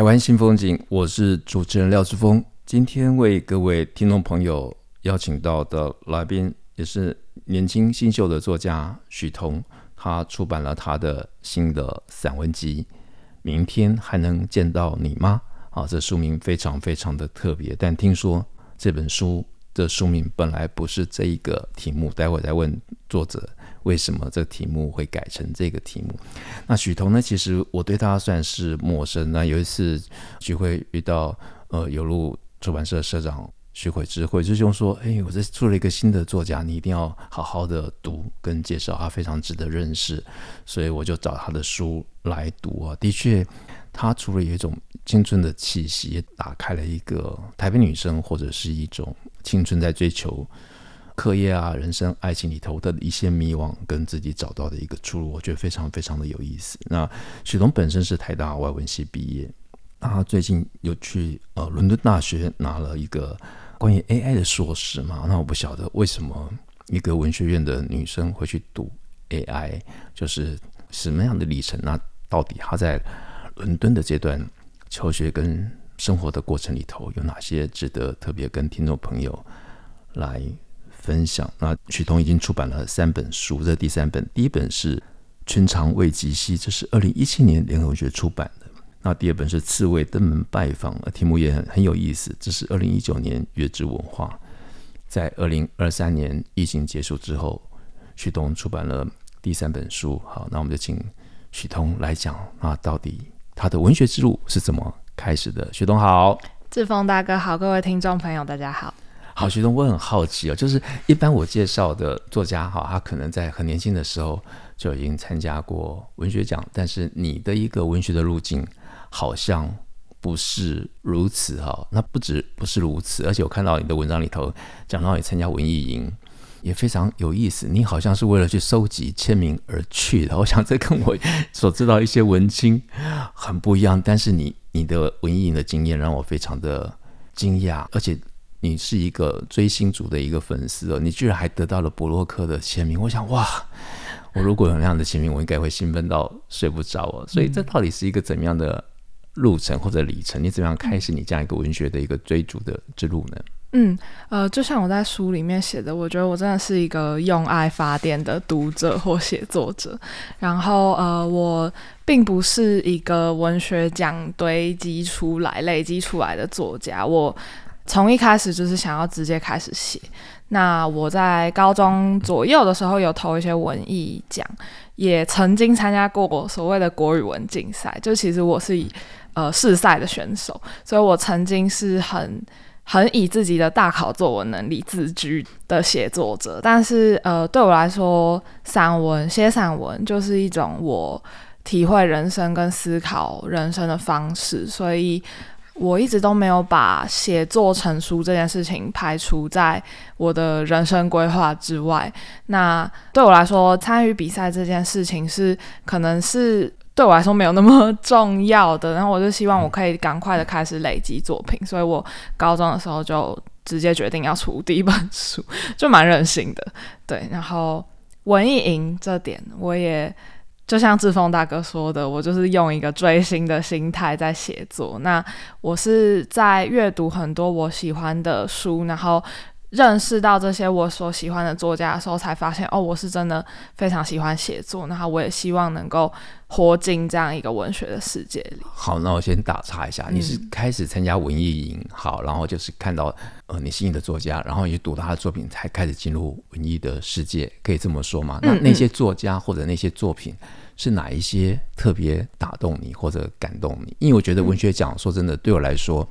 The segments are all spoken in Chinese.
台湾新风景，我是主持人廖志峰。今天为各位听众朋友邀请到的来宾，也是年轻新秀的作家许彤。他出版了他的新的散文集《明天还能见到你吗》啊，这书名非常非常的特别。但听说这本书的书名本来不是这一个题目，待会再问作者。为什么这题目会改成这个题目？那许彤呢？其实我对他算是陌生。那有一次聚会遇到呃有路出版社社长许悔之，慧之兄说：“哎，我这出了一个新的作家，你一定要好好的读跟介绍，他非常值得认识。”所以我就找他的书来读啊。的确，他除了有一种青春的气息，也打开了一个台北女生或者是一种青春在追求。课业啊，人生、爱情里头的一些迷惘，跟自己找到的一个出路，我觉得非常非常的有意思。那许彤本身是台大外文系毕业，那他最近又去呃伦敦大学拿了一个关于 AI 的硕士嘛。那我不晓得为什么一个文学院的女生会去读 AI，就是什么样的历程？那到底她在伦敦的这段求学跟生活的过程里头，有哪些值得特别跟听众朋友来分享。那许彤已经出版了三本书，这第三本。第一本是《春长未及兮》，这是二零一七年联合文学出版的。那第二本是《刺猬登门拜访》，题目也很很有意思，这是二零一九年月之文化。在二零二三年疫情结束之后，许彤出版了第三本书。好，那我们就请许彤来讲，啊到底他的文学之路是怎么开始的？许彤好，志峰大哥好，各位听众朋友大家好。好，许彤，我很好奇哦，就是一般我介绍的作家哈，他可能在很年轻的时候就已经参加过文学奖，但是你的一个文学的路径好像不是如此哈。那不止不是如此，而且我看到你的文章里头讲到你参加文艺营也非常有意思，你好像是为了去收集签名而去的。我想这跟我所知道一些文青很不一样，但是你你的文艺营的经验让我非常的惊讶，而且。你是一个追星族的一个粉丝哦，你居然还得到了博洛克的签名，我想哇，我如果有那样的签名，我应该会兴奋到睡不着哦。所以这到底是一个怎样的路程或者里程？你怎么样开始你这样一个文学的一个追逐的之路呢？嗯，呃，就像我在书里面写的，我觉得我真的是一个用爱发电的读者或写作者。然后，呃，我并不是一个文学奖堆积出来、累积出来的作家，我。从一开始就是想要直接开始写。那我在高中左右的时候有投一些文艺奖，也曾经参加过所谓的国语文竞赛。就其实我是以呃试赛的选手，所以我曾经是很 很以自己的大考作文能力自居的写作者。但是呃对我来说，散文写散文就是一种我体会人生跟思考人生的方式，所以。我一直都没有把写作成书这件事情排除在我的人生规划之外。那对我来说，参与比赛这件事情是可能是对我来说没有那么重要的。然后我就希望我可以赶快的开始累积作品，所以我高中的时候就直接决定要出第一本书，就蛮任性的。对，然后文艺营这点我也。就像志峰大哥说的，我就是用一个追星的心态在写作。那我是在阅读很多我喜欢的书，然后认识到这些我所喜欢的作家的时候，才发现哦，我是真的非常喜欢写作。然后我也希望能够活进这样一个文学的世界里。好，那我先打岔一下，你是开始参加文艺营，嗯、好，然后就是看到呃你心仪的作家，然后你读到他的作品，才开始进入文艺的世界，可以这么说吗？那那些作家或者那些作品。是哪一些特别打动你或者感动你？因为我觉得文学奖，说真的，对我来说，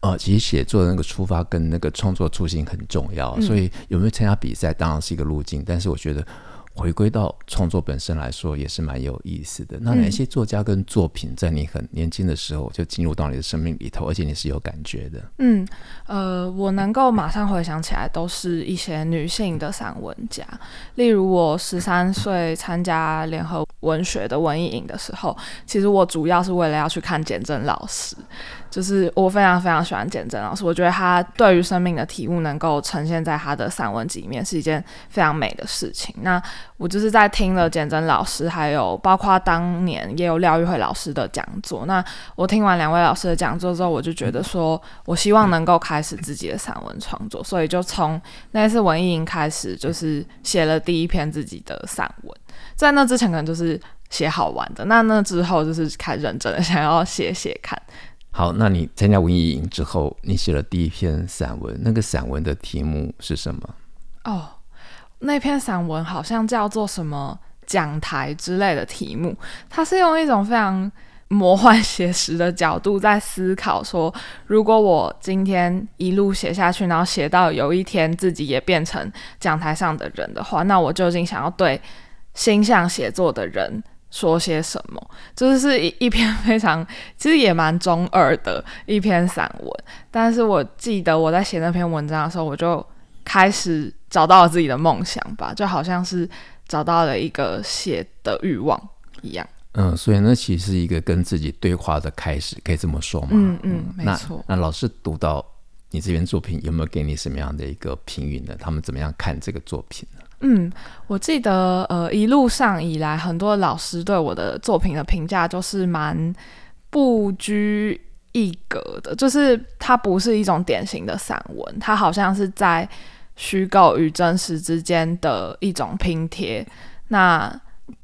呃，其实写作的那个出发跟那个创作初心很重要。所以有没有参加比赛当然是一个路径，但是我觉得回归到创作本身来说，也是蛮有意思的。那哪些作家跟作品，在你很年轻的时候就进入到你的生命里头，而且你是有感觉的？嗯，呃，我能够马上回想起来，都是一些女性的散文家。例如，我十三岁参加联合文学的文艺营的时候，其实我主要是为了要去看简真老师。就是我非常非常喜欢简真老师，我觉得他对于生命的体悟能够呈现在他的散文集里面，是一件非常美的事情。那我就是在听了简真老师，还有包括当年也有廖玉慧老师的讲座。那我听完两位老师的讲座之后，我就觉得说，我希望能够开始自己的散文创作，所以就从那次文艺营开始，就是写了第一篇自己的散文。在那之前可能就是写好玩的，那那之后就是开始认真的想要写写看。好，那你参加文艺营之后，你写了第一篇散文，那个散文的题目是什么？哦，那篇散文好像叫做什么讲台之类的题目，它是用一种非常魔幻写实的角度在思考说，如果我今天一路写下去，然后写到有一天自己也变成讲台上的人的话，那我究竟想要对心向写作的人说些什么？就是是一一篇非常，其实也蛮中二的一篇散文。但是我记得我在写那篇文章的时候，我就开始找到了自己的梦想吧，就好像是找到了一个写的欲望一样。嗯，所以那其实是一个跟自己对话的开始，可以这么说吗？嗯嗯，没错。那老师读到你这篇作品，有没有给你什么样的一个评语呢？他们怎么样看这个作品呢？嗯，我记得，呃，一路上以来，很多老师对我的作品的评价就是蛮不拘一格的，就是它不是一种典型的散文，它好像是在虚构与真实之间的一种拼贴。那，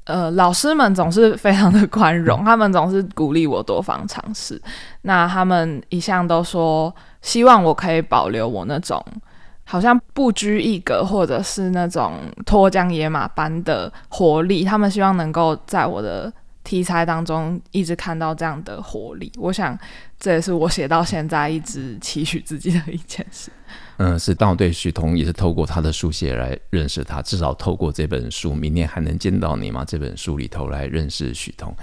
呃，老师们总是非常的宽容，他们总是鼓励我多方尝试。那他们一向都说，希望我可以保留我那种。好像不拘一格，或者是那种脱缰野马般的活力。他们希望能够在我的题材当中一直看到这样的活力。我想，这也是我写到现在一直期许自己的一件事。嗯，是，当我对许彤也是透过他的书写来认识他，至少透过这本书，明年还能见到你吗？这本书里头来认识许彤。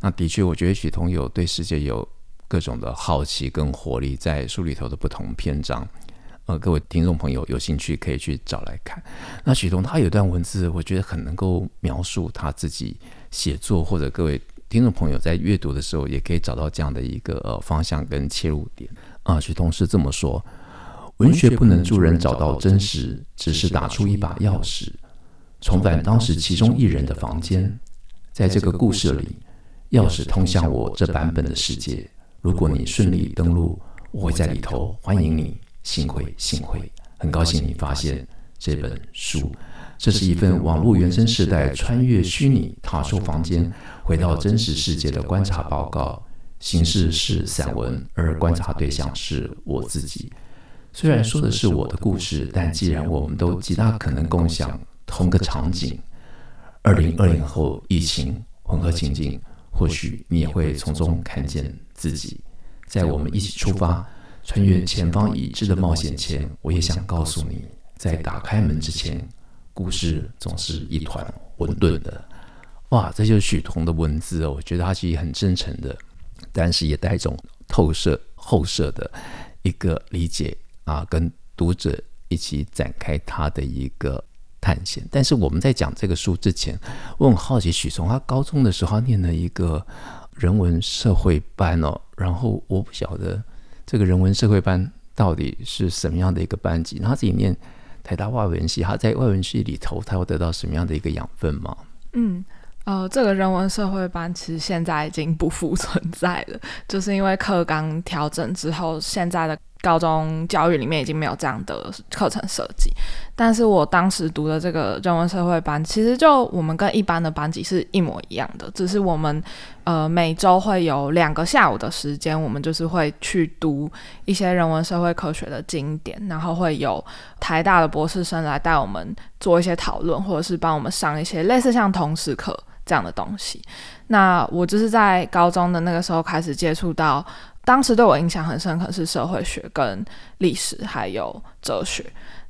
那的确，我觉得许彤有对世界有各种的好奇跟活力，在书里头的不同篇章。呃，各位听众朋友有兴趣可以去找来看。那许彤他有段文字，我觉得很能够描述他自己写作，或者各位听众朋友在阅读的时候也可以找到这样的一个呃方向跟切入点。啊、许彤是这么说：文学不能助人找到真实，只是打出一把钥匙，重返当时其中一人的房间，在这个故事里，钥匙通向我这版本的世界。如果你顺利登录，我会在里头欢迎你。幸会，幸会，很高兴你发现这本书。这是一份网络原生世代穿越虚拟踏出房间，回到真实世界的观察报告。形式是散文，而观察对象是我自己。虽然说的是我的故事，但既然我们都极大可能共享同个场景，二零二零后疫情混合情境，或许你也会从中看见自己。在我们一起出发。穿越前方已知的冒险前，我也想告诉你，在打开门之前，故事总是一团混沌的。哇，这就是许彤的文字哦，我觉得他其实很真诚的，但是也带一种透射、后设的一个理解啊，跟读者一起展开他的一个探险。但是我们在讲这个书之前，我很好奇，许彤他高中的时候他念了一个人文社会班哦，然后我不晓得。这个人文社会班到底是什么样的一个班级？他自己念台大外文系，他在外文系里头，他会得到什么样的一个养分吗？嗯，呃，这个人文社会班其实现在已经不复存在了，就是因为课纲调整之后，现在的。高中教育里面已经没有这样的课程设计，但是我当时读的这个人文社会班，其实就我们跟一般的班级是一模一样的，只是我们呃每周会有两个下午的时间，我们就是会去读一些人文社会科学的经典，然后会有台大的博士生来带我们做一些讨论，或者是帮我们上一些类似像同时课这样的东西。那我就是在高中的那个时候开始接触到。当时对我影响很深刻是社会学跟历史还有哲学。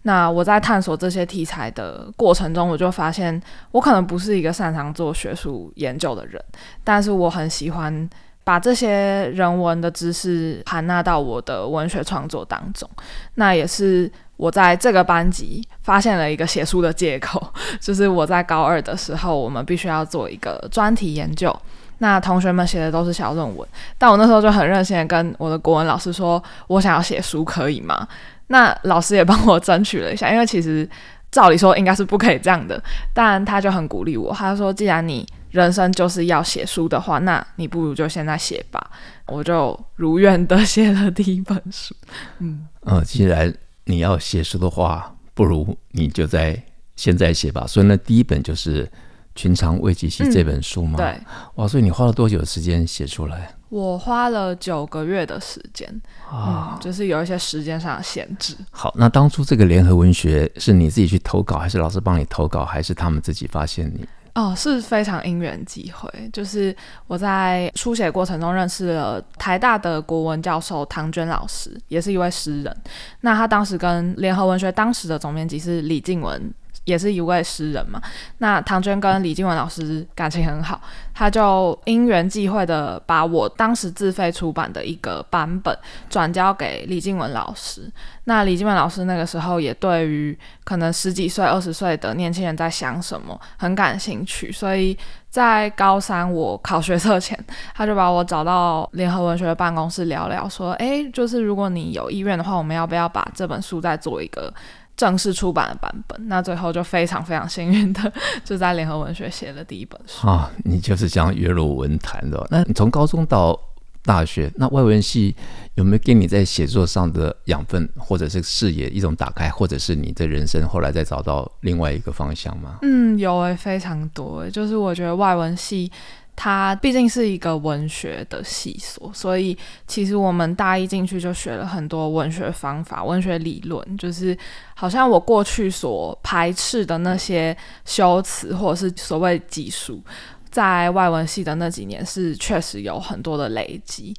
那我在探索这些题材的过程中，我就发现我可能不是一个擅长做学术研究的人，但是我很喜欢把这些人文的知识含纳到我的文学创作当中。那也是我在这个班级发现了一个写书的借口，就是我在高二的时候，我们必须要做一个专题研究。那同学们写的都是小论文，但我那时候就很任性的跟我的国文老师说，我想要写书，可以吗？那老师也帮我争取了一下，因为其实照理说应该是不可以这样的，但他就很鼓励我，他说，既然你人生就是要写书的话，那你不如就现在写吧。我就如愿的写了第一本书。嗯，呃，既然你要写书的话，不如你就在现在写吧。所以呢，第一本就是。寻常未及兮这本书嘛？嗯？对，哇，所以你花了多久的时间写出来？我花了九个月的时间啊，嗯，就是有一些时间上的限制。好，那当初这个联合文学是你自己去投稿，还是老师帮你投稿，还是他们自己发现你？哦，是非常因缘际会，就是我在书写过程中认识了台大的国文教授唐娟老师，也是一位诗人。那他当时跟联合文学当时的总编辑是李静文。也是一位诗人嘛，那唐娟跟李静文老师感情很好，他就因缘际会的把我当时自费出版的一个版本转交给李静文老师。那李静文老师那个时候也对于可能十几岁、二十岁的年轻人在想什么很感兴趣，所以在高三我考学测前，他就把我找到联合文学的办公室聊聊，说：“诶，就是如果你有意愿的话，我们要不要把这本书再做一个？”正式出版的版本，那最后就非常非常幸运的就在联合文学写了第一本书啊！你就是这样跃入文坛的。那你从高中到大学，那外文系有没有给你在写作上的养分，或者是视野一种打开，或者是你的人生后来再找到另外一个方向吗？嗯，有诶、欸，非常多诶，就是我觉得外文系。它毕竟是一个文学的系所，所以其实我们大一进去就学了很多文学方法、文学理论，就是好像我过去所排斥的那些修辞或者是所谓技术，在外文系的那几年是确实有很多的累积，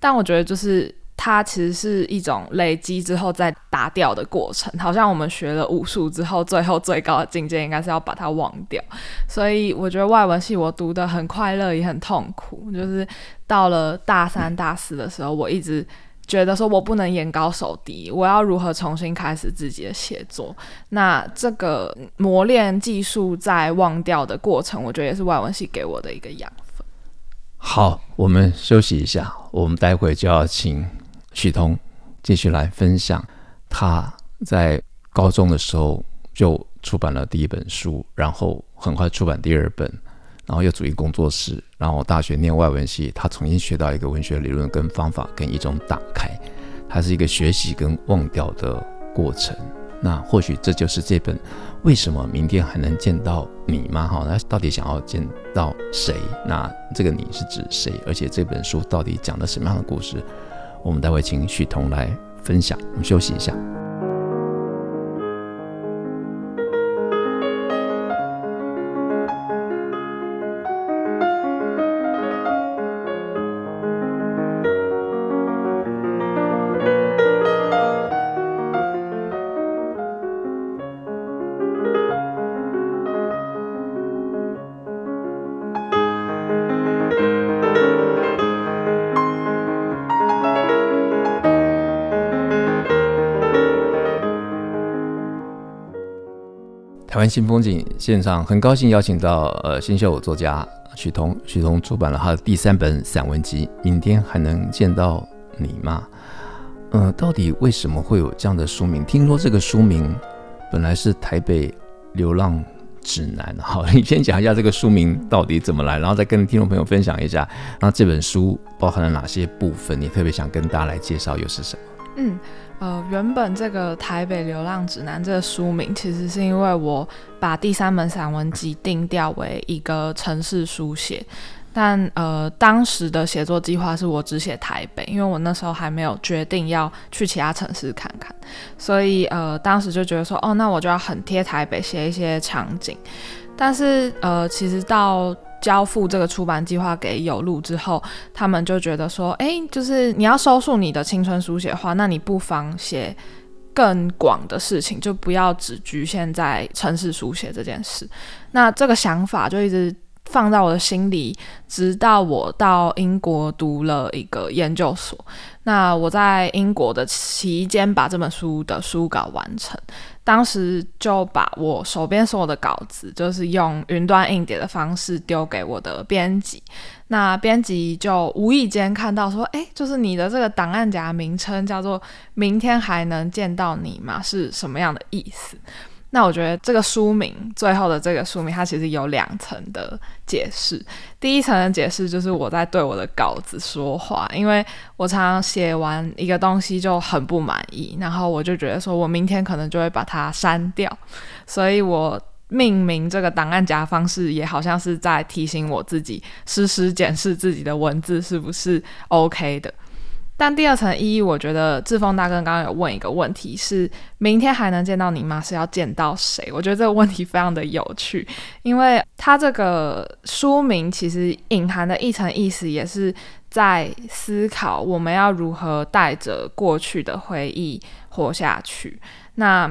但我觉得就是。它其实是一种累积之后再打掉的过程，好像我们学了武术之后，最后最高的境界应该是要把它忘掉。所以我觉得外文系我读得很快乐，也很痛苦。就是到了大三、大四的时候，我一直觉得说我不能眼高手低，我要如何重新开始自己的写作？那这个磨练技术再忘掉的过程，我觉得也是外文系给我的一个养分。好，我们休息一下，我们待会就要请。许彤继续来分享，他在高中的时候就出版了第一本书，然后很快出版第二本，然后又组一工作室，然后大学念外文系，他重新学到一个文学理论跟方法跟一种打开，它是一个学习跟忘掉的过程。那或许这就是这本为什么明天还能见到你吗？哈，那到底想要见到谁？那这个你是指谁？而且这本书到底讲了什么样的故事？我们待会请许彤来分享。我们休息一下。新风景现场，很高兴邀请到呃新秀作家许彤，许彤出版了他的第三本散文集《明天还能见到你吗》？嗯、到底为什么会有这样的书名？听说这个书名本来是《台北流浪指南》。好，你先讲一下这个书名到底怎么来，然后再跟听众朋友分享一下，那这本书包含了哪些部分？你特别想跟大家来介绍又是什么？嗯。呃，原本这个《台北流浪指南》这个书名，其实是因为我把第三本散文集定调为一个城市书写，但呃，当时的写作计划是我只写台北，因为我那时候还没有决定要去其他城市看看，所以呃，当时就觉得说，哦，那我就要很贴台北写一些场景，但是呃，其实到交付这个出版计划给有路之后，他们就觉得说，哎，就是你要收束你的青春书写的话，那你不妨写更广的事情，就不要只局限在城市书写这件事。那这个想法就一直放在我的心里，直到我到英国读了一个研究所。那我在英国的期间，把这本书的书稿完成。当时就把我手边所有的稿子，就是用云端硬碟的方式丢给我的编辑。那编辑就无意间看到说：“诶，就是你的这个档案夹名称叫做‘明天还能见到你吗’，是什么样的意思？”那我觉得这个书名最后的这个书名，它其实有两层的解释。第一层的解释就是我在对我的稿子说话，因为我常常写完一个东西就很不满意，然后我就觉得说我明天可能就会把它删掉，所以我命名这个档案夹方式也好像是在提醒我自己，时时检视自己的文字是不是 OK 的。但第二层意义，我觉得志峰大哥刚刚有问一个问题是，明天还能见到你吗？是要见到谁？我觉得这个问题非常的有趣，因为他这个书名其实隐含的一层意思，也是在思考我们要如何带着过去的回忆活下去。那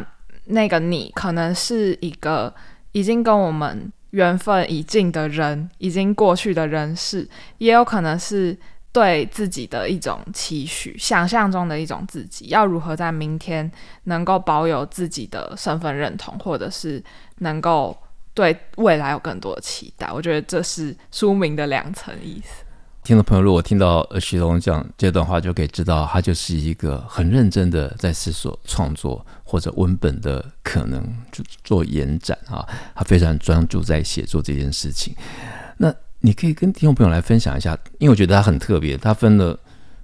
那个你，可能是一个已经跟我们缘分已尽的人，已经过去的人事，也有可能是。对自己的一种期许，想象中的一种自己，要如何在明天能够保有自己的身份认同，或者是能够对未来有更多的期待？我觉得这是书名的两层意思。听众朋友，如果听到许彤讲这段话，就可以知道他就是一个很认真的在思索创作或者文本的可能，就做延展啊，他非常专注在写作这件事情。那。你可以跟听众朋友来分享一下，因为我觉得它很特别，它分了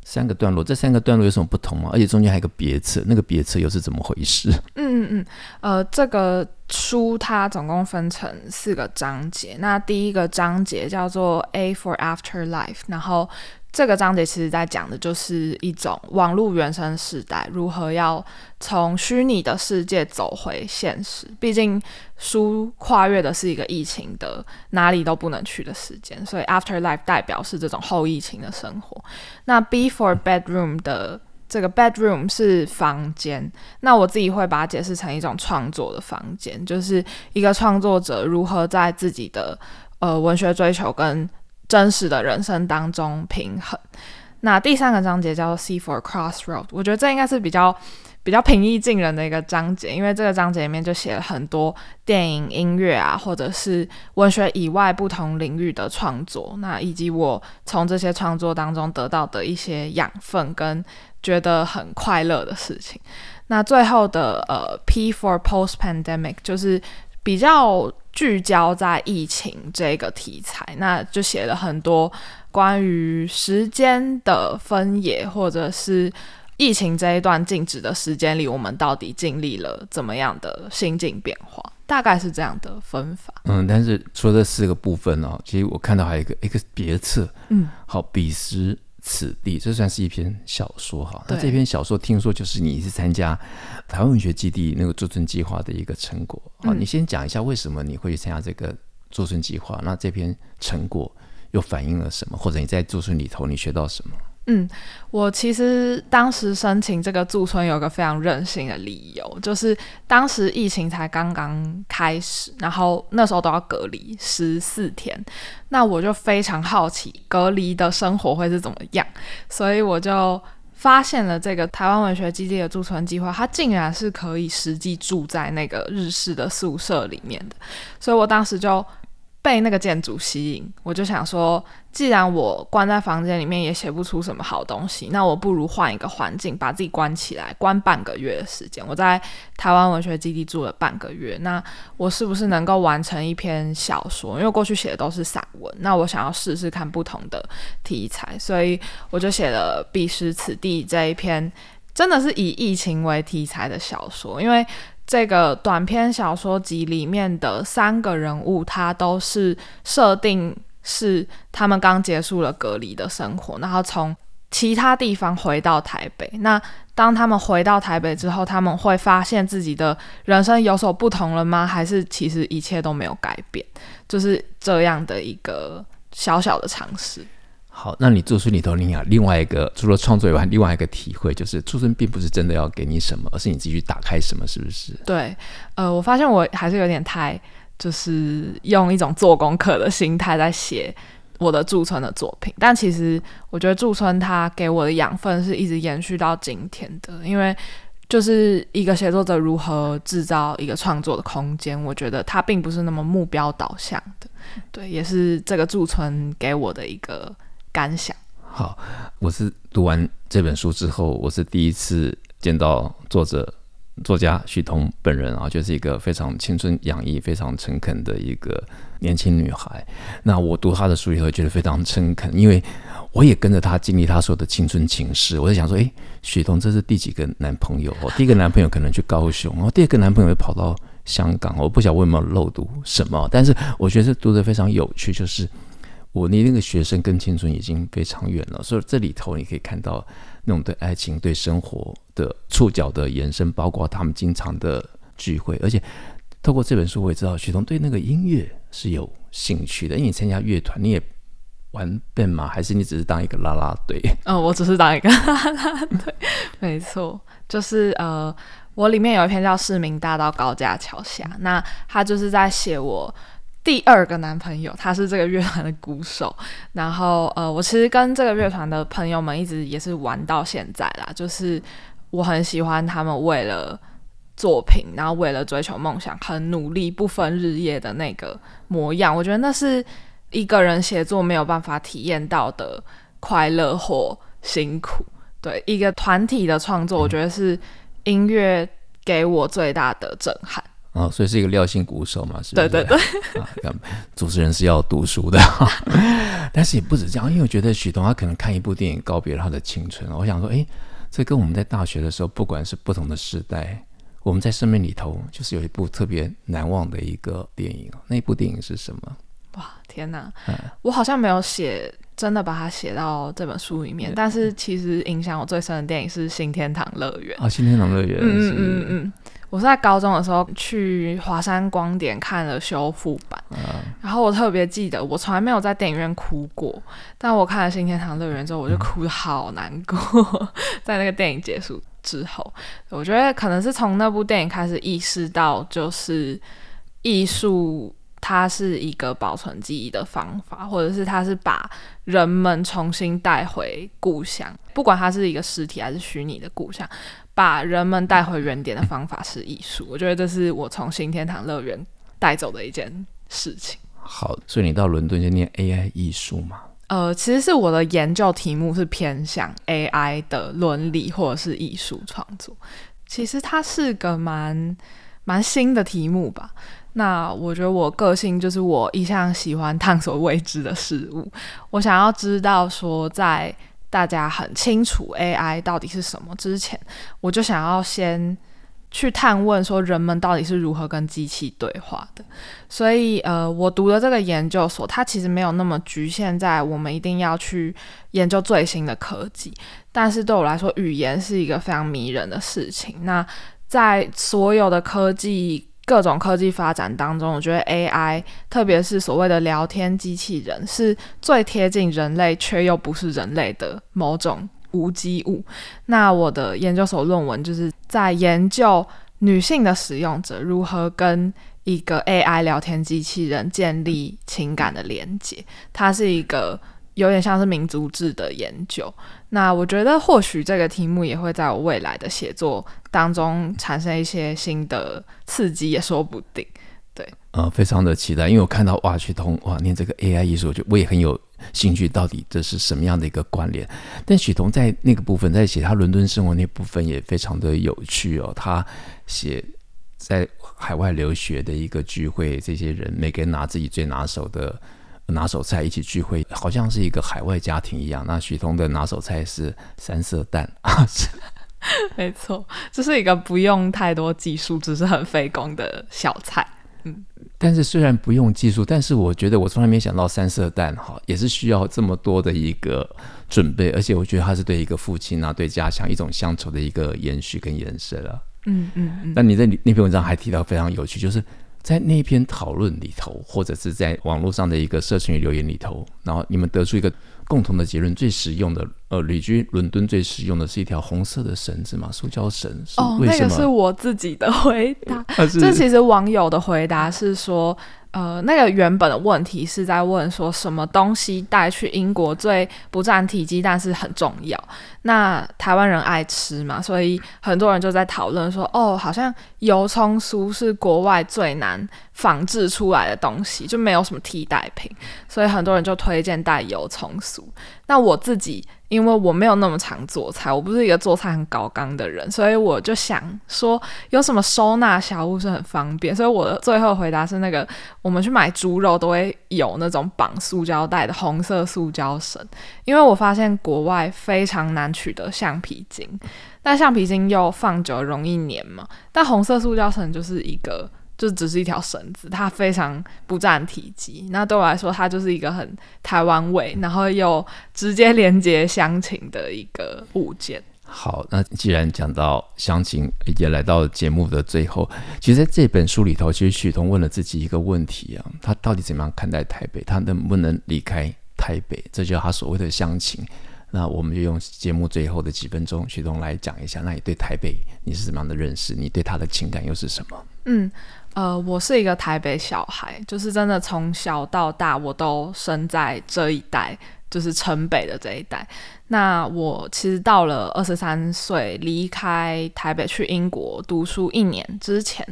三个段落，这三个段落有什么不同吗？而且中间还有个别册，那个别册又是怎么回事？嗯嗯嗯，呃，这个书它总共分成四个章节，那第一个章节叫做 A for Afterlife，然后。这个章节其实在讲的就是一种网络原生世代如何要从虚拟的世界走回现实。毕竟书跨越的是一个疫情的哪里都不能去的时间，所以 Afterlife 代表是这种后疫情的生活。那 B for Bedroom 的这个 Bedroom 是房间，那我自己会把它解释成一种创作的房间，就是一个创作者如何在自己的呃文学追求跟真实的人生当中平衡。那第三个章节叫做 C for Crossroad，我觉得这应该是比较比较平易近人的一个章节，因为这个章节里面就写了很多电影、音乐啊，或者是文学以外不同领域的创作，那以及我从这些创作当中得到的一些养分跟觉得很快乐的事情。那最后的呃 P for Post Pandemic 就是比较。聚焦在疫情这个题材，那就写了很多关于时间的分野，或者是疫情这一段静止的时间里，我们到底经历了怎么样的心境变化？大概是这样的分法。嗯，但是除了这四个部分哦，其实我看到还有一个一个别册，嗯，好，彼时此地，这算是一篇小说哈。那这篇小说听说就是你是参加台湾文学基地那个驻村计划的一个成果。好，你先讲一下为什么你会去参加这个驻村计划？那这篇成果又反映了什么？或者你在驻村里头你学到什么？嗯，我其实当时申请这个驻村有个非常任性的理由，就是当时疫情才刚刚开始，然后那时候都要隔离十四天，那我就非常好奇隔离的生活会是怎么样，所以我就发现了这个台湾文学基地的驻村计划，它竟然是可以实际住在那个日式的宿舍里面的，所以我当时就。被那个建筑吸引，我就想说，既然我关在房间里面也写不出什么好东西，那我不如换一个环境，把自己关起来，关半个月的时间。我在台湾文学基地住了半个月，那我是不是能够完成一篇小说？因为过去写的都是散文，那我想要试试看不同的题材，所以我就写了《彼时此地》这一篇，真的是以疫情为题材的小说，因为。这个短篇小说集里面的三个人物，他都是设定是他们刚结束了隔离的生活，然后从其他地方回到台北。那当他们回到台北之后，他们会发现自己的人生有所不同了吗？还是其实一切都没有改变？就是这样的一个小小的尝试。好，那你驻村里头，你啊，另外一个除了创作以外，另外一个体会就是驻村并不是真的要给你什么，而是你自己去打开什么，是不是？对，呃，我发现我还是有点太，就是用一种做功课的心态在写我的驻村的作品，但其实我觉得驻村它给我的养分是一直延续到今天的，因为就是一个写作者如何制造一个创作的空间，我觉得它并不是那么目标导向的，对，也是这个驻村给我的一个。感想。好，我是读完这本书之后，我是第一次见到作者作家许彤本人啊，就是一个非常青春洋溢、非常诚恳的一个年轻女孩。那我读她的书以后，觉得非常诚恳，因为我也跟着她经历她所有的青春情事。我在想说，诶，许彤这是第几个男朋友？哦，第一个男朋友可能去高雄，然后第二个男朋友又跑到香港。我不晓得我有没有漏读什么，但是我觉得读的非常有趣，就是。我离那个学生跟青春已经非常远了，所以这里头你可以看到那种对爱情、对生活的触角的延伸，包括他们经常的聚会。而且透过这本书，我也知道许彤对那个音乐是有兴趣的。因为你参加乐团，你也玩 band 吗？还是你只是当一个啦啦队？嗯，我只是当一个 啦啦队，没错，就是呃，我里面有一篇叫《市民大道高架桥下》，那他就是在写我。第二个男朋友，他是这个乐团的鼓手。然后，呃，我其实跟这个乐团的朋友们一直也是玩到现在啦。就是我很喜欢他们为了作品，然后为了追求梦想，很努力、不分日夜的那个模样。我觉得那是一个人写作没有办法体验到的快乐或辛苦。对，一个团体的创作，我觉得是音乐给我最大的震撼。啊、哦，所以是一个廖姓鼓手嘛，是不是？对对对。啊，主持人是要读书的，但是也不止这样，因为我觉得许东他可能看一部电影告别了他的青春。我想说，哎，这跟我们在大学的时候，不管是不同的时代，我们在生命里头就是有一部特别难忘的一个电影。那部电影是什么？哇，天哪！嗯、我好像没有写，真的把它写到这本书里面。嗯、但是其实影响我最深的电影是《新天堂乐园》啊，《新天堂乐园》嗯嗯嗯嗯。我是在高中的时候去华山光点看了修复版，嗯、然后我特别记得，我从来没有在电影院哭过，但我看了《新天堂乐园》之后，我就哭的好难过。嗯、在那个电影结束之后，我觉得可能是从那部电影开始意识到，就是艺术。它是一个保存记忆的方法，或者是它是把人们重新带回故乡，不管它是一个实体还是虚拟的故乡，把人们带回原点的方法是艺术。我觉得这是我从新天堂乐园带走的一件事情。好，所以你到伦敦就念 AI 艺术吗？呃，其实是我的研究题目是偏向 AI 的伦理或者是艺术创作。其实它是个蛮蛮新的题目吧。那我觉得我个性就是我一向喜欢探索未知的事物。我想要知道说，在大家很清楚 AI 到底是什么之前，我就想要先去探问说，人们到底是如何跟机器对话的。所以，呃，我读的这个研究所，它其实没有那么局限在我们一定要去研究最新的科技。但是对我来说，语言是一个非常迷人的事情。那在所有的科技。各种科技发展当中，我觉得 AI，特别是所谓的聊天机器人，是最贴近人类却又不是人类的某种无机物。那我的研究所论文就是在研究女性的使用者如何跟一个 AI 聊天机器人建立情感的连接。它是一个。有点像是民族志的研究，那我觉得或许这个题目也会在我未来的写作当中产生一些新的刺激，也说不定。对，呃，非常的期待，因为我看到哇，许彤哇念这个 AI 艺术，我就我也很有兴趣，到底这是什么样的一个关联？但许彤在那个部分，在写他伦敦生活那部分也非常的有趣哦。他写在海外留学的一个聚会，这些人每个人拿自己最拿手的。拿手菜一起聚会，好像是一个海外家庭一样。那许彤的拿手菜是三色蛋啊，没错，这是一个不用太多技术，只是很费工的小菜。嗯，但是虽然不用技术，但是我觉得我从来没想到三色蛋哈也是需要这么多的一个准备，而且我觉得它是对一个父亲啊，对家乡一种乡愁的一个延续跟延伸了。嗯嗯嗯。那你在那篇文章还提到非常有趣，就是。在那篇讨论里头，或者是在网络上的一个社群留言里头，然后你们得出一个共同的结论：最实用的，呃，旅居伦敦最实用的是一条红色的绳子嘛，塑胶绳。哦？那个是我自己的回答。这其实网友的回答是说。呃，那个原本的问题是在问说什么东西带去英国最不占体积，但是很重要。那台湾人爱吃嘛，所以很多人就在讨论说，哦，好像油葱酥是国外最难仿制出来的东西，就没有什么替代品，所以很多人就推荐带油葱酥。那我自己。因为我没有那么常做菜，我不是一个做菜很高刚的人，所以我就想说有什么收纳小物是很方便，所以我的最后回答是那个我们去买猪肉都会有那种绑塑胶袋的红色塑胶绳，因为我发现国外非常难取得橡皮筋，但橡皮筋又放久容易粘嘛，但红色塑胶绳就是一个。就只是一条绳子，它非常不占体积。那对我来说，它就是一个很台湾味，然后又直接连接乡情的一个物件。好，那既然讲到乡情，也来到节目的最后。其实在这本书里头，其实许彤问了自己一个问题啊：他到底怎么样看待台北？他能不能离开台北？这就是他所谓的乡情。那我们就用节目最后的几分钟，许彤来讲一下。那你对台北你是怎么样的认识？你对他的情感又是什么？嗯。呃，我是一个台北小孩，就是真的从小到大我都生在这一带，就是城北的这一带。那我其实到了二十三岁离开台北去英国读书一年之前，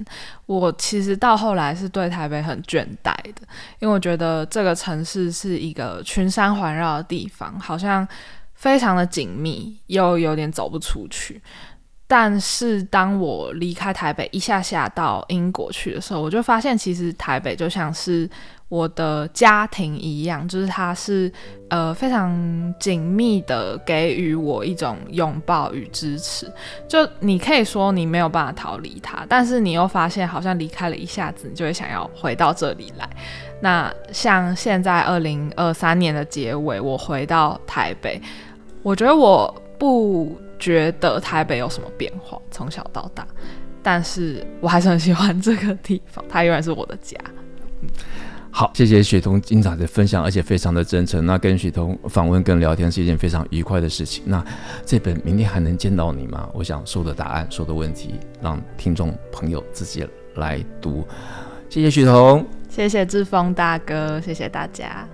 我其实到后来是对台北很倦怠的，因为我觉得这个城市是一个群山环绕的地方，好像非常的紧密，又有点走不出去。但是当我离开台北一下下到英国去的时候，我就发现其实台北就像是我的家庭一样，就是它是呃非常紧密的给予我一种拥抱与支持。就你可以说你没有办法逃离它，但是你又发现好像离开了一下子，你就会想要回到这里来。那像现在二零二三年的结尾，我回到台北，我觉得我不。觉得台北有什么变化？从小到大，但是我还是很喜欢这个地方，它永远是我的家。嗯，好，谢谢雪彤精彩的分享，而且非常的真诚。那跟雪彤访问跟聊天是一件非常愉快的事情。那这本明天还能见到你吗？我想说的答案，说的问题，让听众朋友自己来读。谢谢雪彤，谢谢志峰大哥，谢谢大家。